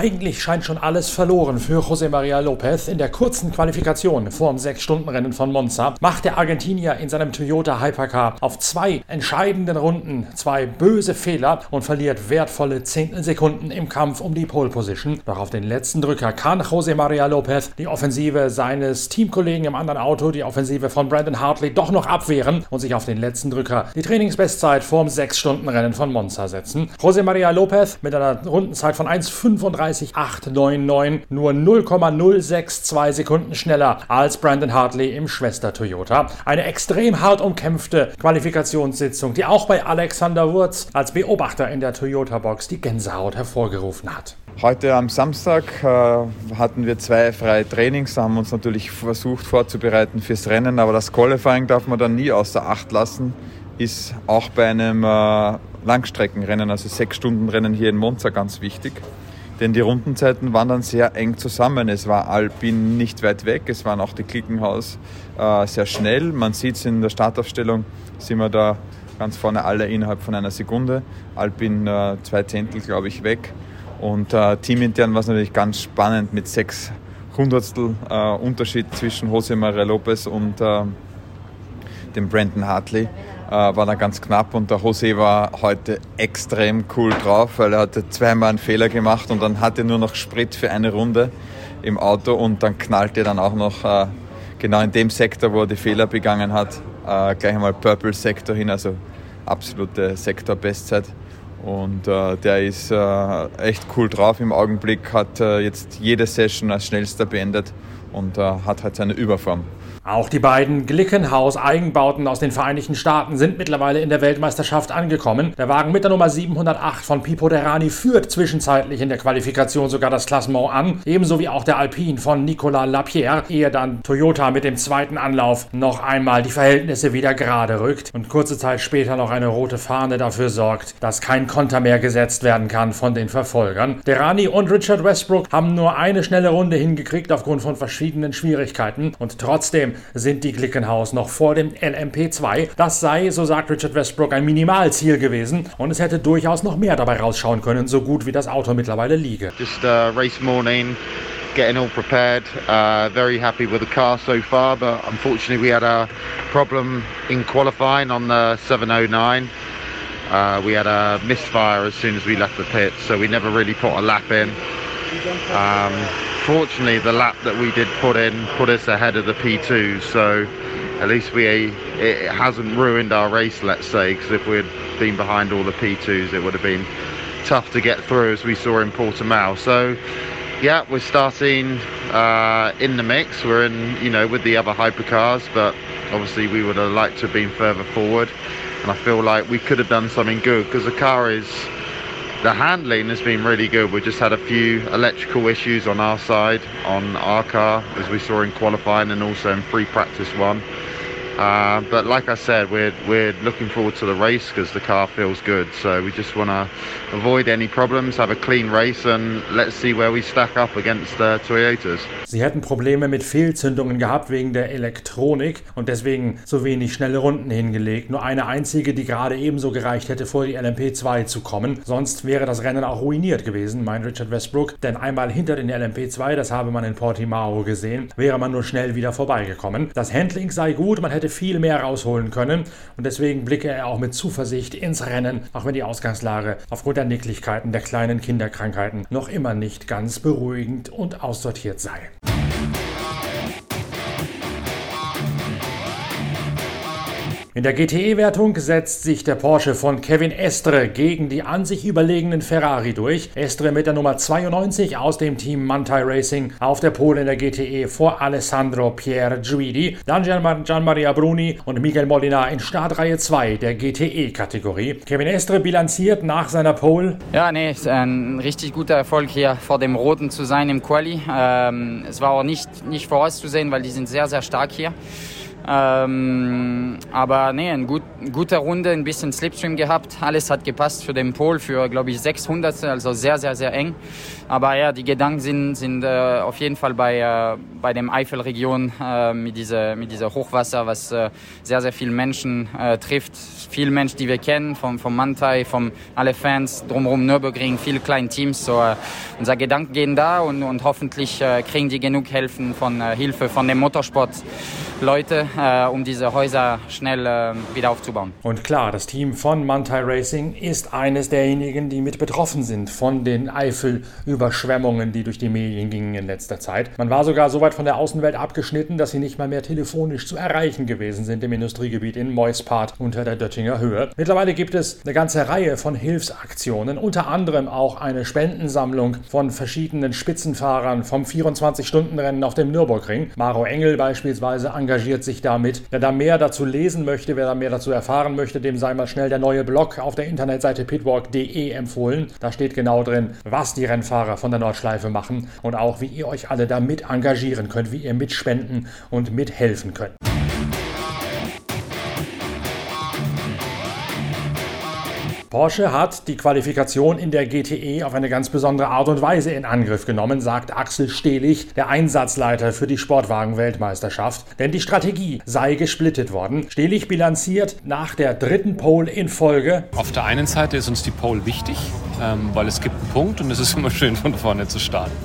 Eigentlich scheint schon alles verloren für José María López. In der kurzen Qualifikation vor dem 6-Stunden-Rennen von Monza macht der Argentinier in seinem Toyota Hypercar auf zwei entscheidenden Runden zwei böse Fehler und verliert wertvolle Zehntelsekunden im Kampf um die Pole Position. Doch auf den letzten Drücker kann José María López die Offensive seines Teamkollegen im anderen Auto, die Offensive von Brandon Hartley, doch noch abwehren und sich auf den letzten Drücker die Trainingsbestzeit vor dem 6-Stunden-Rennen von Monza setzen. José María López mit einer Rundenzeit von 1,35 33899, nur 0,062 Sekunden schneller als Brandon Hartley im Schwester Toyota. Eine extrem hart umkämpfte Qualifikationssitzung, die auch bei Alexander Wurz als Beobachter in der Toyota-Box die Gänsehaut hervorgerufen hat. Heute am Samstag äh, hatten wir zwei freie Trainings, haben uns natürlich versucht vorzubereiten fürs Rennen, aber das Qualifying darf man dann nie außer Acht lassen, ist auch bei einem äh, Langstreckenrennen, also sechs Stunden Rennen hier in Monza ganz wichtig denn die Rundenzeiten waren dann sehr eng zusammen. Es war Alpin nicht weit weg, es waren auch die Klickenhaus äh, sehr schnell. Man sieht es in der Startaufstellung, sind wir da ganz vorne alle innerhalb von einer Sekunde. Alpin äh, zwei Zehntel, glaube ich, weg. Und äh, teamintern war es natürlich ganz spannend mit sechs Hundertstel äh, Unterschied zwischen Jose Maria Lopez und äh, dem Brandon Hartley war dann ganz knapp und der José war heute extrem cool drauf, weil er hatte zweimal einen Fehler gemacht und dann hatte er nur noch Sprit für eine Runde im Auto und dann knallte er dann auch noch äh, genau in dem Sektor, wo er die Fehler begangen hat, äh, gleich einmal Purple Sektor hin, also absolute Sektor-Bestzeit. Und äh, der ist äh, echt cool drauf im Augenblick, hat äh, jetzt jede Session als schnellster beendet und äh, hat halt seine Überform. Auch die beiden Glickenhaus-Eigenbauten aus den Vereinigten Staaten sind mittlerweile in der Weltmeisterschaft angekommen. Der Wagen mit der Nummer 708 von Pipo Derani führt zwischenzeitlich in der Qualifikation sogar das Klassement an, ebenso wie auch der Alpine von Nicolas Lapierre, ehe dann Toyota mit dem zweiten Anlauf noch einmal die Verhältnisse wieder gerade rückt und kurze Zeit später noch eine rote Fahne dafür sorgt, dass kein Konter mehr gesetzt werden kann von den Verfolgern. Derani und Richard Westbrook haben nur eine schnelle Runde hingekriegt aufgrund von verschiedenen Schwierigkeiten und trotzdem Trotzdem sind die Glickenhaus noch vor dem LMP2. Das sei, so sagt Richard Westbrook, ein Minimalziel gewesen und es hätte durchaus noch mehr dabei rausschauen können, so gut wie das Auto mittlerweile liege. Just uh, race morning. getting all prepared. Uh, very happy with the car so far, but unfortunately we had a problem in qualifying on the 709. Uh, we had a misfire as soon as we left the pit, so we never really put a lap in. Um, fortunately, the lap that we did put in put us ahead of the P2, so at least we it hasn't ruined our race, let's say, because if we'd been behind all the P2s, it would have been tough to get through, as we saw in Portimao. So, yeah, we're starting uh, in the mix. We're in, you know, with the other hypercars, but obviously we would have liked to have been further forward. And I feel like we could have done something good because the car is the handling has been really good. We just had a few electrical issues on our side on our car, as we saw in qualifying and also in free practice one. Uh, but like I said, we're we're looking forward to the race because the car feels good. So we just want to avoid any problems, have a clean race, and let's see where we stack up against the Toyotas. Sie hätten Probleme mit Fehlzündungen gehabt wegen der Elektronik und deswegen so wenig schnelle Runden hingelegt. Nur eine einzige, die gerade ebenso gereicht hätte, vor die LMP2 zu kommen. Sonst wäre das Rennen auch ruiniert gewesen, meint Richard Westbrook. Denn einmal hinter den LMP2, das habe man in Portimao gesehen, wäre man nur schnell wieder vorbeigekommen. Das Handling sei gut, man hätte viel mehr rausholen können und deswegen blicke er auch mit Zuversicht ins Rennen, auch wenn die Ausgangslage aufgrund der Nicklichkeiten der kleinen Kinderkrankheiten noch immer nicht ganz beruhigend und aussortiert sei. In der GTE-Wertung setzt sich der Porsche von Kevin Estre gegen die an sich überlegenen Ferrari durch. Estre mit der Nummer 92 aus dem Team Mantai Racing auf der Pole in der GTE vor Alessandro Pierre Guidi, dann Gian Maria Bruni und Miguel Molina in Startreihe 2 der GTE-Kategorie. Kevin Estre bilanziert nach seiner Pole. Ja, nee, ist ein richtig guter Erfolg hier vor dem Roten zu sein im Quali. Ähm, es war auch nicht, nicht vorauszusehen, weil die sind sehr, sehr stark hier. Ähm, aber nee, eine gut, gute Runde, ein bisschen Slipstream gehabt. Alles hat gepasst für den Pol, für glaube ich 600, also sehr, sehr, sehr eng. Aber ja, die Gedanken sind, sind äh, auf jeden Fall bei, äh, bei dem Eifelregion äh, mit dieser mit dieser Hochwasser, was äh, sehr, sehr viele Menschen äh, trifft. Viele Menschen, die wir kennen, vom, vom Mantai, vom alle Fans drumherum Nürburgring, viele kleine Teams. So, äh, unser Gedanken gehen da und, und hoffentlich kriegen die genug Helfen von Hilfe von dem Motorsport. Leute, äh, um diese Häuser schnell äh, wieder aufzubauen. Und klar, das Team von Mantai Racing ist eines derjenigen, die mit betroffen sind von den Eifelüberschwemmungen, die durch die Medien gingen in letzter Zeit. Man war sogar so weit von der Außenwelt abgeschnitten, dass sie nicht mal mehr telefonisch zu erreichen gewesen sind im Industriegebiet in Moispart unter der Döttinger Höhe. Mittlerweile gibt es eine ganze Reihe von Hilfsaktionen, unter anderem auch eine Spendensammlung von verschiedenen Spitzenfahrern vom 24-Stunden-Rennen auf dem Nürburgring. Maro Engel beispielsweise engagiert engagiert sich damit. Wer da mehr dazu lesen möchte, wer da mehr dazu erfahren möchte, dem sei mal schnell der neue Blog auf der Internetseite pitwalk.de empfohlen. Da steht genau drin, was die Rennfahrer von der Nordschleife machen und auch wie ihr euch alle damit engagieren könnt, wie ihr mitspenden und mithelfen könnt. Porsche hat die Qualifikation in der GTE auf eine ganz besondere Art und Weise in Angriff genommen, sagt Axel Stehlich, der Einsatzleiter für die Sportwagen-Weltmeisterschaft. Denn die Strategie sei gesplittet worden. Stehlich bilanziert nach der dritten Pole in Folge. Auf der einen Seite ist uns die Pole wichtig, ähm, weil es gibt einen Punkt und es ist immer schön von vorne zu starten.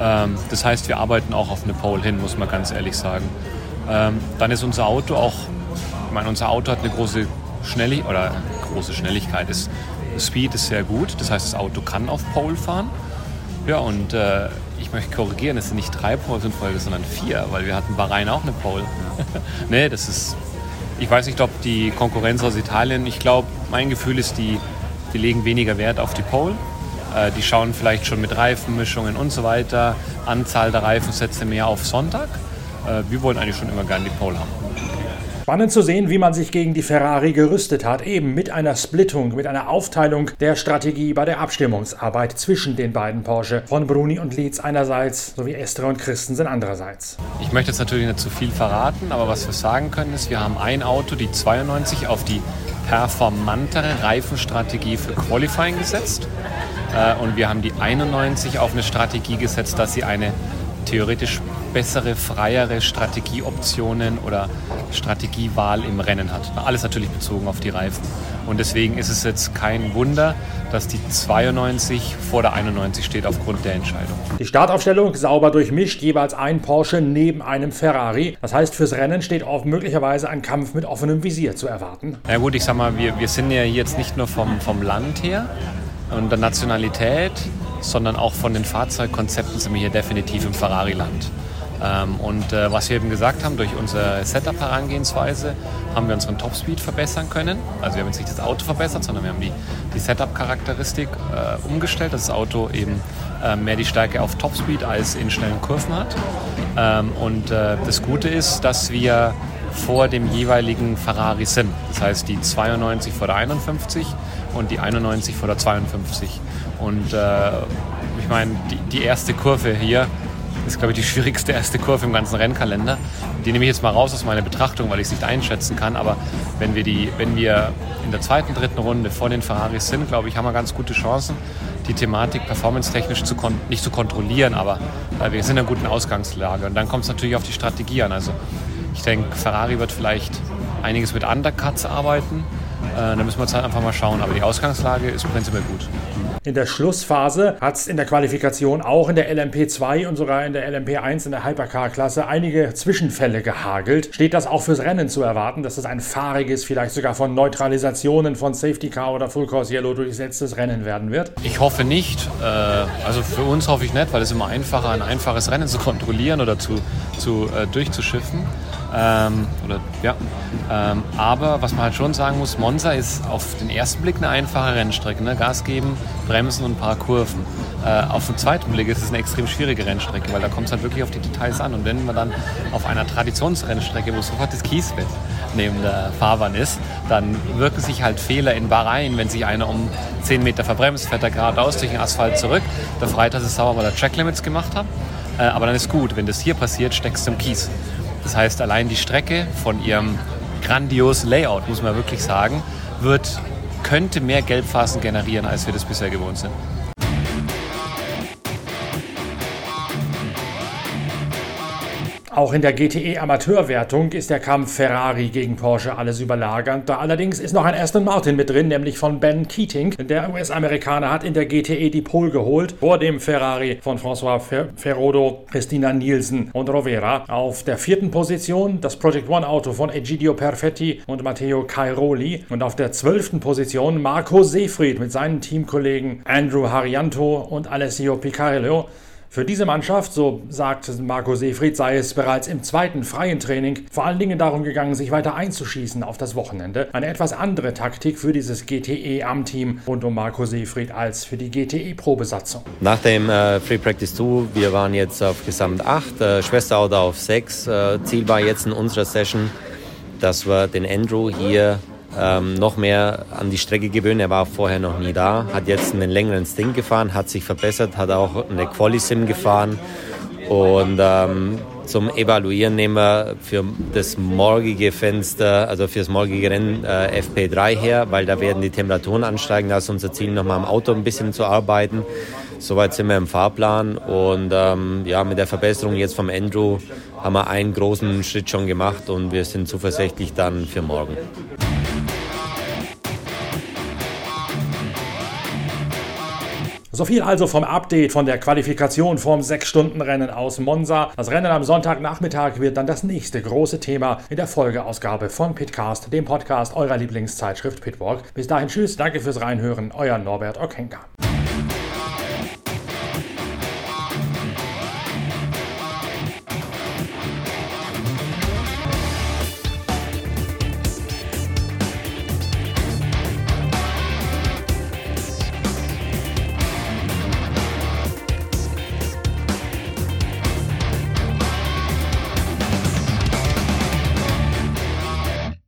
Ähm, das heißt, wir arbeiten auch auf eine Pole hin, muss man ganz ehrlich sagen. Ähm, dann ist unser Auto auch, ich meine, unser Auto hat eine große Schnelligkeit oder große Schnelligkeit ist. Speed ist sehr gut, das heißt, das Auto kann auf Pole fahren. Ja, und äh, ich möchte korrigieren, es sind nicht drei Poles in Folge, sondern vier, weil wir hatten Bahrain auch eine Pole. nee, das ist. Ich weiß nicht, ob die Konkurrenz aus Italien, ich glaube, mein Gefühl ist, die, die legen weniger Wert auf die Pole. Äh, die schauen vielleicht schon mit Reifenmischungen und so weiter, Anzahl der Reifensätze mehr auf Sonntag. Äh, wir wollen eigentlich schon immer gerne die Pole haben. Spannend zu sehen, wie man sich gegen die Ferrari gerüstet hat, eben mit einer Splittung, mit einer Aufteilung der Strategie bei der Abstimmungsarbeit zwischen den beiden Porsche. Von Bruni und Leeds einerseits sowie Estre und Christensen andererseits. Ich möchte jetzt natürlich nicht zu viel verraten, aber was wir sagen können ist, wir haben ein Auto, die 92, auf die performantere Reifenstrategie für Qualifying gesetzt. Äh, und wir haben die 91 auf eine Strategie gesetzt, dass sie eine theoretisch bessere, freiere Strategieoptionen oder Strategiewahl im Rennen hat. Alles natürlich bezogen auf die Reifen. Und deswegen ist es jetzt kein Wunder, dass die 92 vor der 91 steht aufgrund der Entscheidung. Die Startaufstellung sauber durchmischt, jeweils ein Porsche neben einem Ferrari. Das heißt, fürs Rennen steht auch möglicherweise ein Kampf mit offenem Visier zu erwarten. Na gut, ich sag mal, wir, wir sind ja jetzt nicht nur vom, vom Land her und der Nationalität, sondern auch von den Fahrzeugkonzepten sind wir hier definitiv im Ferrari-Land. Ähm, und äh, was wir eben gesagt haben, durch unsere Setup-Herangehensweise haben wir unseren Topspeed verbessern können. Also wir haben jetzt nicht das Auto verbessert, sondern wir haben die, die Setup-Charakteristik äh, umgestellt, dass das Auto eben äh, mehr die Stärke auf Topspeed als in schnellen Kurven hat. Ähm, und äh, das Gute ist, dass wir vor dem jeweiligen Ferrari sind. Das heißt die 92 vor der 51 und die 91 vor der 52. Und äh, ich meine, die, die erste Kurve hier ist, glaube ich, die schwierigste erste Kurve im ganzen Rennkalender. Die nehme ich jetzt mal raus aus meiner Betrachtung, weil ich es nicht einschätzen kann. Aber wenn wir, die, wenn wir in der zweiten, dritten Runde vor den Ferraris sind, glaube ich, haben wir ganz gute Chancen, die Thematik performance-technisch zu nicht zu kontrollieren, aber äh, wir sind in einer guten Ausgangslage. Und dann kommt es natürlich auf die Strategie an. Also ich denke, Ferrari wird vielleicht einiges mit Undercuts arbeiten. Äh, da müssen wir jetzt halt einfach mal schauen. Aber die Ausgangslage ist prinzipiell gut. In der Schlussphase hat es in der Qualifikation auch in der LMP2 und sogar in der LMP1 in der Hypercar-Klasse einige Zwischenfälle gehagelt. Steht das auch fürs Rennen zu erwarten, dass es ein fahriges, vielleicht sogar von Neutralisationen von Safety Car oder Full Course Yellow durchsetztes Rennen werden wird? Ich hoffe nicht. Äh, also für uns hoffe ich nicht, weil es immer einfacher, ein einfaches Rennen zu kontrollieren oder zu, zu äh, durchzuschiffen. Ähm, oder, ja. Ähm, aber was man halt schon sagen muss, Monza ist auf den ersten Blick eine einfache Rennstrecke. Ne? Gas geben, bremsen und ein paar Kurven. Äh, auf den zweiten Blick ist es eine extrem schwierige Rennstrecke, weil da kommt es halt wirklich auf die Details an. Und wenn man dann auf einer Traditionsrennstrecke, wo sofort das Kiesbett neben der Fahrbahn ist, dann wirken sich halt Fehler in Bahrain, wenn sich einer um 10 Meter verbremst, fährt er geradeaus durch den Asphalt zurück. Der Freitag ist sauer, weil er Tracklimits gemacht hat. Äh, aber dann ist gut, wenn das hier passiert, steckst du im Kies. Das heißt, allein die Strecke von ihrem grandiosen Layout, muss man wirklich sagen, wird, könnte mehr Gelbphasen generieren, als wir das bisher gewohnt sind. Auch in der GTE Amateurwertung ist der Kampf Ferrari gegen Porsche alles überlagernd. Da allerdings ist noch ein Aston Martin mit drin, nämlich von Ben Keating. Der US-Amerikaner hat in der GTE die Pole geholt, vor dem Ferrari von François Fer Ferrodo, Christina Nielsen und Rovera. Auf der vierten Position das Project One Auto von Egidio Perfetti und Matteo Cairoli. Und auf der zwölften Position Marco Seefried mit seinen Teamkollegen Andrew Harianto und Alessio Picarello. Für diese Mannschaft, so sagt Marco Seefried, sei es bereits im zweiten freien Training vor allen Dingen darum gegangen, sich weiter einzuschießen auf das Wochenende. Eine etwas andere Taktik für dieses GTE am Team rund um Marco Seefried als für die GTE-Probesatzung. Nach dem äh, Free Practice 2, wir waren jetzt auf Gesamt 8, äh, Schwesterauto auf 6. Äh, Ziel war jetzt in unserer Session, dass wir den Andrew hier ähm, noch mehr an die Strecke gewöhnen. Er war vorher noch nie da, hat jetzt einen längeren Stint gefahren, hat sich verbessert, hat auch eine Quali-Sim gefahren und ähm, zum Evaluieren nehmen wir für das morgige Fenster, also für das morgige Rennen äh, FP3 her, weil da werden die Temperaturen ansteigen. Da ist unser Ziel, nochmal am Auto ein bisschen zu arbeiten. Soweit sind wir im Fahrplan und ähm, ja, mit der Verbesserung jetzt vom Andrew haben wir einen großen Schritt schon gemacht und wir sind zuversichtlich dann für morgen. So viel also vom Update von der Qualifikation vom 6-Stunden-Rennen aus Monza. Das Rennen am Sonntagnachmittag wird dann das nächste große Thema in der Folgeausgabe von Pitcast, dem Podcast eurer Lieblingszeitschrift Pitwalk. Bis dahin tschüss, danke fürs Reinhören, euer Norbert Okenka.